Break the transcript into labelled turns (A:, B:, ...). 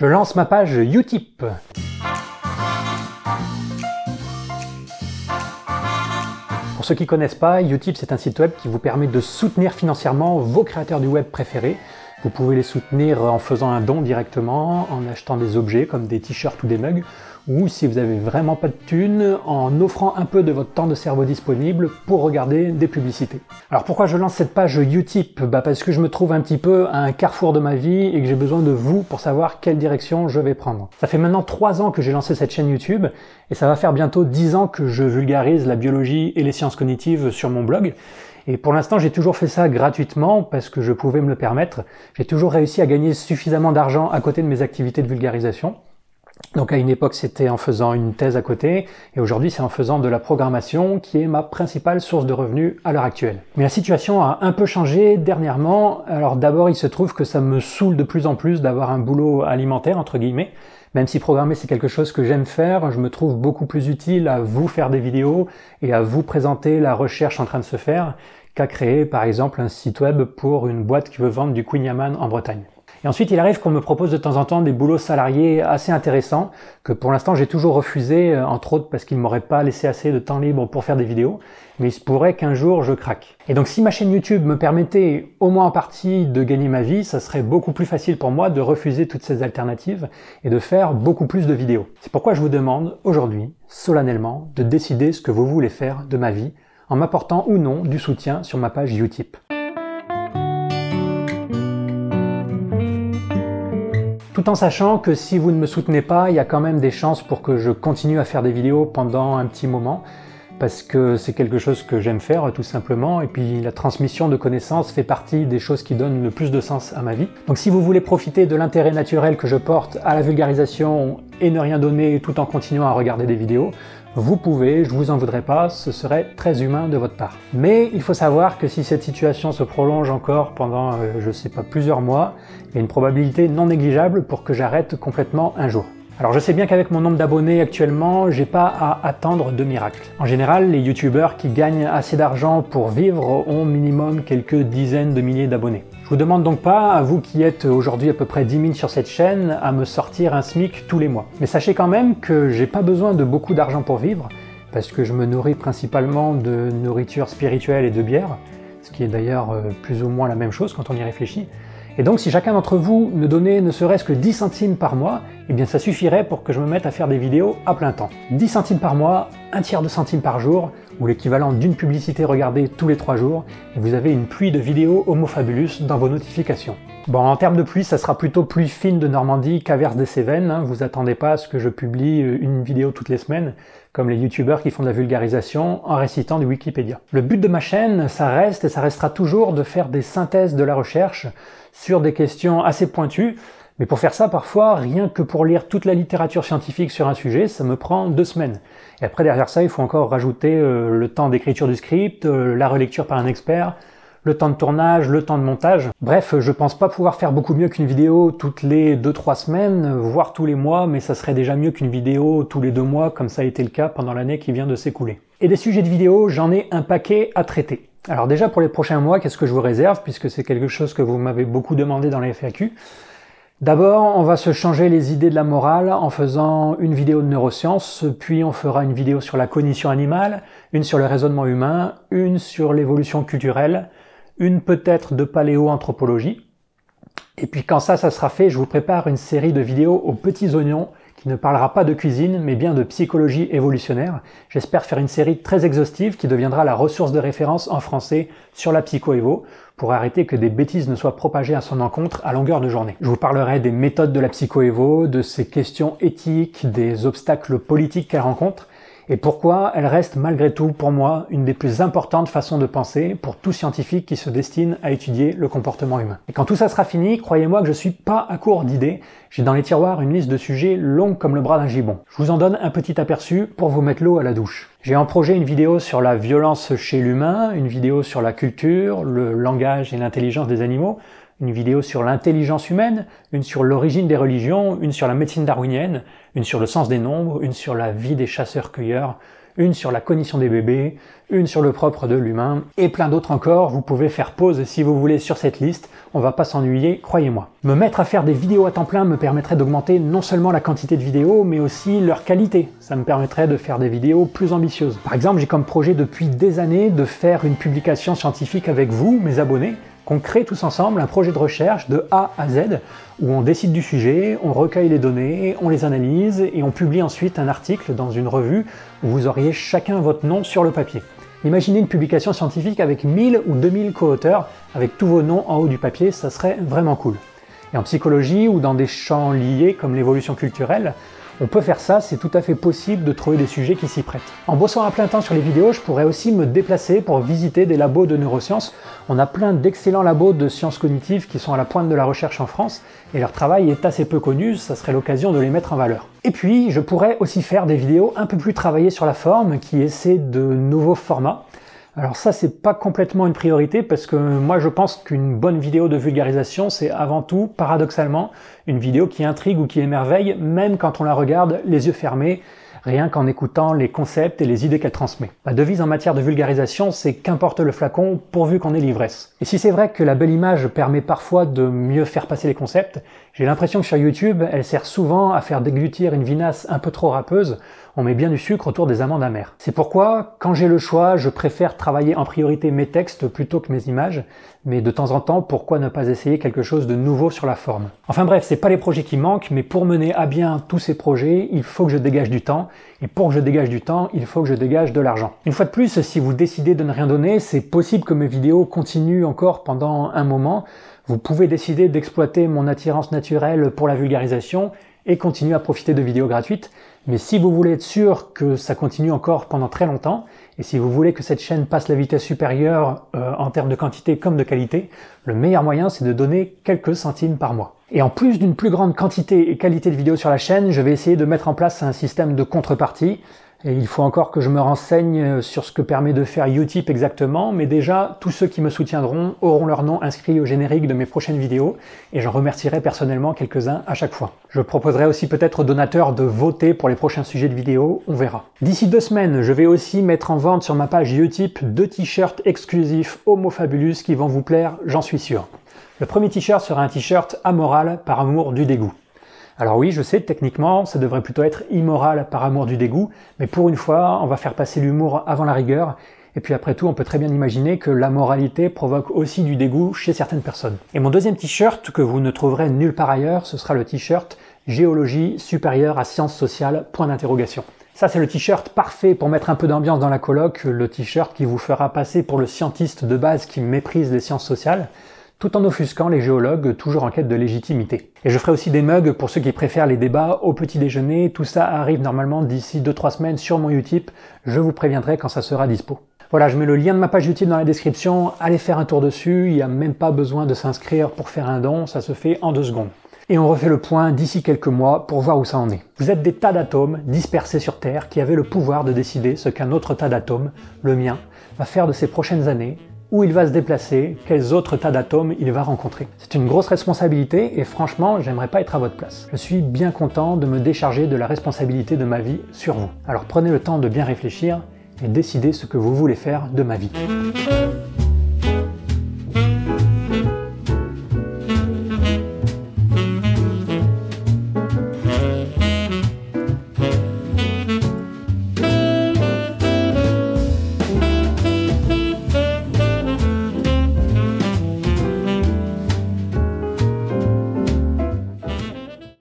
A: Je lance ma page Utip. Pour ceux qui ne connaissent pas, Utip c'est un site web qui vous permet de soutenir financièrement vos créateurs du web préférés. Vous pouvez les soutenir en faisant un don directement, en achetant des objets comme des t-shirts ou des mugs, ou si vous avez vraiment pas de thunes, en offrant un peu de votre temps de cerveau disponible pour regarder des publicités. Alors pourquoi je lance cette page Utip? Bah Parce que je me trouve un petit peu à un carrefour de ma vie et que j'ai besoin de vous pour savoir quelle direction je vais prendre. Ça fait maintenant trois ans que j'ai lancé cette chaîne YouTube et ça va faire bientôt dix ans que je vulgarise la biologie et les sciences cognitives sur mon blog. Et pour l'instant, j'ai toujours fait ça gratuitement parce que je pouvais me le permettre. J'ai toujours réussi à gagner suffisamment d'argent à côté de mes activités de vulgarisation. Donc à une époque c'était en faisant une thèse à côté et aujourd'hui c'est en faisant de la programmation qui est ma principale source de revenus à l'heure actuelle. Mais la situation a un peu changé dernièrement. Alors d'abord il se trouve que ça me saoule de plus en plus d'avoir un boulot alimentaire entre guillemets. Même si programmer c'est quelque chose que j'aime faire, je me trouve beaucoup plus utile à vous faire des vidéos et à vous présenter la recherche en train de se faire qu'à créer par exemple un site web pour une boîte qui veut vendre du Queen Yaman en Bretagne. Et ensuite, il arrive qu'on me propose de temps en temps des boulots salariés assez intéressants, que pour l'instant j'ai toujours refusé, euh, entre autres parce qu'ils ne m'auraient pas laissé assez de temps libre pour faire des vidéos, mais il se pourrait qu'un jour je craque. Et donc si ma chaîne YouTube me permettait au moins en partie de gagner ma vie, ça serait beaucoup plus facile pour moi de refuser toutes ces alternatives et de faire beaucoup plus de vidéos. C'est pourquoi je vous demande aujourd'hui, solennellement, de décider ce que vous voulez faire de ma vie en m'apportant ou non du soutien sur ma page Utip. Tout en sachant que si vous ne me soutenez pas, il y a quand même des chances pour que je continue à faire des vidéos pendant un petit moment, parce que c'est quelque chose que j'aime faire tout simplement, et puis la transmission de connaissances fait partie des choses qui donnent le plus de sens à ma vie. Donc si vous voulez profiter de l'intérêt naturel que je porte à la vulgarisation et ne rien donner tout en continuant à regarder des vidéos, vous pouvez, je vous en voudrais pas, ce serait très humain de votre part. Mais il faut savoir que si cette situation se prolonge encore pendant, euh, je sais pas, plusieurs mois, il y a une probabilité non négligeable pour que j'arrête complètement un jour. Alors je sais bien qu'avec mon nombre d'abonnés actuellement, j'ai pas à attendre de miracle. En général, les youtubeurs qui gagnent assez d'argent pour vivre ont minimum quelques dizaines de milliers d'abonnés. Je vous demande donc pas, à vous qui êtes aujourd'hui à peu près 10 000 sur cette chaîne, à me sortir un SMIC tous les mois. Mais sachez quand même que j'ai pas besoin de beaucoup d'argent pour vivre, parce que je me nourris principalement de nourriture spirituelle et de bière, ce qui est d'ailleurs euh, plus ou moins la même chose quand on y réfléchit. Et donc si chacun d'entre vous ne donnait ne serait-ce que 10 centimes par mois, eh bien ça suffirait pour que je me mette à faire des vidéos à plein temps. 10 centimes par mois, un tiers de centime par jour, ou l'équivalent d'une publicité regardée tous les 3 jours, et vous avez une pluie de vidéos Homo Fabulus dans vos notifications. Bon, en termes de pluie, ça sera plutôt pluie fine de Normandie qu'averse des Cévennes. Hein. Vous attendez pas à ce que je publie euh, une vidéo toutes les semaines, comme les youtubeurs qui font de la vulgarisation en récitant du Wikipédia. Le but de ma chaîne, ça reste et ça restera toujours de faire des synthèses de la recherche sur des questions assez pointues. Mais pour faire ça, parfois, rien que pour lire toute la littérature scientifique sur un sujet, ça me prend deux semaines. Et après, derrière ça, il faut encore rajouter euh, le temps d'écriture du script, euh, la relecture par un expert, le temps de tournage, le temps de montage. Bref, je pense pas pouvoir faire beaucoup mieux qu'une vidéo toutes les 2-3 semaines, voire tous les mois, mais ça serait déjà mieux qu'une vidéo tous les deux mois, comme ça a été le cas pendant l'année qui vient de s'écouler. Et des sujets de vidéo, j'en ai un paquet à traiter. Alors déjà pour les prochains mois, qu'est-ce que je vous réserve, puisque c'est quelque chose que vous m'avez beaucoup demandé dans les FAQ. D'abord, on va se changer les idées de la morale en faisant une vidéo de neurosciences, puis on fera une vidéo sur la cognition animale, une sur le raisonnement humain, une sur l'évolution culturelle, une peut-être de paléoanthropologie. Et puis quand ça, ça sera fait, je vous prépare une série de vidéos aux petits oignons qui ne parlera pas de cuisine, mais bien de psychologie évolutionnaire. J'espère faire une série très exhaustive qui deviendra la ressource de référence en français sur la psycho-évo, pour arrêter que des bêtises ne soient propagées à son encontre à longueur de journée. Je vous parlerai des méthodes de la psycho-évo, de ses questions éthiques, des obstacles politiques qu'elle rencontre, et pourquoi elle reste malgré tout pour moi une des plus importantes façons de penser pour tout scientifique qui se destine à étudier le comportement humain. Et quand tout ça sera fini, croyez-moi que je suis pas à court d'idées, j'ai dans les tiroirs une liste de sujets longue comme le bras d'un gibon. Je vous en donne un petit aperçu pour vous mettre l'eau à la douche. J'ai en projet une vidéo sur la violence chez l'humain, une vidéo sur la culture, le langage et l'intelligence des animaux, une vidéo sur l'intelligence humaine, une sur l'origine des religions, une sur la médecine darwinienne, une sur le sens des nombres, une sur la vie des chasseurs-cueilleurs, une sur la cognition des bébés, une sur le propre de l'humain, et plein d'autres encore. Vous pouvez faire pause si vous voulez sur cette liste, on va pas s'ennuyer, croyez-moi. Me mettre à faire des vidéos à temps plein me permettrait d'augmenter non seulement la quantité de vidéos, mais aussi leur qualité. Ça me permettrait de faire des vidéos plus ambitieuses. Par exemple, j'ai comme projet depuis des années de faire une publication scientifique avec vous, mes abonnés, qu'on crée tous ensemble un projet de recherche de A à Z où on décide du sujet, on recueille les données, on les analyse et on publie ensuite un article dans une revue où vous auriez chacun votre nom sur le papier. Imaginez une publication scientifique avec 1000 ou 2000 co-auteurs avec tous vos noms en haut du papier, ça serait vraiment cool. Et en psychologie ou dans des champs liés comme l'évolution culturelle, on peut faire ça, c'est tout à fait possible de trouver des sujets qui s'y prêtent. En bossant à plein temps sur les vidéos, je pourrais aussi me déplacer pour visiter des labos de neurosciences. On a plein d'excellents labos de sciences cognitives qui sont à la pointe de la recherche en France, et leur travail est assez peu connu, ça serait l'occasion de les mettre en valeur. Et puis, je pourrais aussi faire des vidéos un peu plus travaillées sur la forme, qui essaient de nouveaux formats. Alors ça, c'est pas complètement une priorité parce que moi je pense qu'une bonne vidéo de vulgarisation, c'est avant tout, paradoxalement, une vidéo qui intrigue ou qui émerveille, même quand on la regarde les yeux fermés, rien qu'en écoutant les concepts et les idées qu'elle transmet. Ma devise en matière de vulgarisation, c'est qu'importe le flacon, pourvu qu'on ait l'ivresse. Et si c'est vrai que la belle image permet parfois de mieux faire passer les concepts, j'ai l'impression que sur YouTube, elle sert souvent à faire déglutir une vinasse un peu trop râpeuse, on met bien du sucre autour des amandes amères. C'est pourquoi, quand j'ai le choix, je préfère travailler en priorité mes textes plutôt que mes images, mais de temps en temps, pourquoi ne pas essayer quelque chose de nouveau sur la forme? Enfin bref, c'est pas les projets qui manquent, mais pour mener à bien tous ces projets, il faut que je dégage du temps, et pour que je dégage du temps, il faut que je dégage de l'argent. Une fois de plus, si vous décidez de ne rien donner, c'est possible que mes vidéos continuent encore pendant un moment, vous pouvez décider d'exploiter mon attirance naturelle pour la vulgarisation et continuer à profiter de vidéos gratuites. Mais si vous voulez être sûr que ça continue encore pendant très longtemps, et si vous voulez que cette chaîne passe la vitesse supérieure euh, en termes de quantité comme de qualité, le meilleur moyen c'est de donner quelques centimes par mois. Et en plus d'une plus grande quantité et qualité de vidéos sur la chaîne, je vais essayer de mettre en place un système de contrepartie et il faut encore que je me renseigne sur ce que permet de faire Utip exactement, mais déjà, tous ceux qui me soutiendront auront leur nom inscrit au générique de mes prochaines vidéos, et j'en remercierai personnellement quelques-uns à chaque fois. Je proposerai aussi peut-être aux donateurs de voter pour les prochains sujets de vidéos, on verra. D'ici deux semaines, je vais aussi mettre en vente sur ma page Utip deux t-shirts exclusifs Homo Fabulous qui vont vous plaire, j'en suis sûr. Le premier t-shirt sera un t-shirt amoral par amour du dégoût. Alors oui, je sais, techniquement, ça devrait plutôt être immoral par amour du dégoût, mais pour une fois, on va faire passer l'humour avant la rigueur, et puis après tout, on peut très bien imaginer que la moralité provoque aussi du dégoût chez certaines personnes. Et mon deuxième t-shirt, que vous ne trouverez nulle part ailleurs, ce sera le t-shirt Géologie supérieure à sciences sociales, point d'interrogation. Ça, c'est le t-shirt parfait pour mettre un peu d'ambiance dans la colloque, le t-shirt qui vous fera passer pour le scientiste de base qui méprise les sciences sociales tout en offusquant les géologues toujours en quête de légitimité. Et je ferai aussi des mugs pour ceux qui préfèrent les débats au petit déjeuner, tout ça arrive normalement d'ici 2-3 semaines sur mon Utip, je vous préviendrai quand ça sera dispo. Voilà, je mets le lien de ma page Utip dans la description, allez faire un tour dessus, il n'y a même pas besoin de s'inscrire pour faire un don, ça se fait en deux secondes. Et on refait le point d'ici quelques mois pour voir où ça en est. Vous êtes des tas d'atomes dispersés sur Terre qui avaient le pouvoir de décider ce qu'un autre tas d'atomes, le mien, va faire de ces prochaines années, où il va se déplacer, quels autres tas d'atomes il va rencontrer. C'est une grosse responsabilité et franchement, j'aimerais pas être à votre place. Je suis bien content de me décharger de la responsabilité de ma vie sur vous. Alors prenez le temps de bien réfléchir et décidez ce que vous voulez faire de ma vie.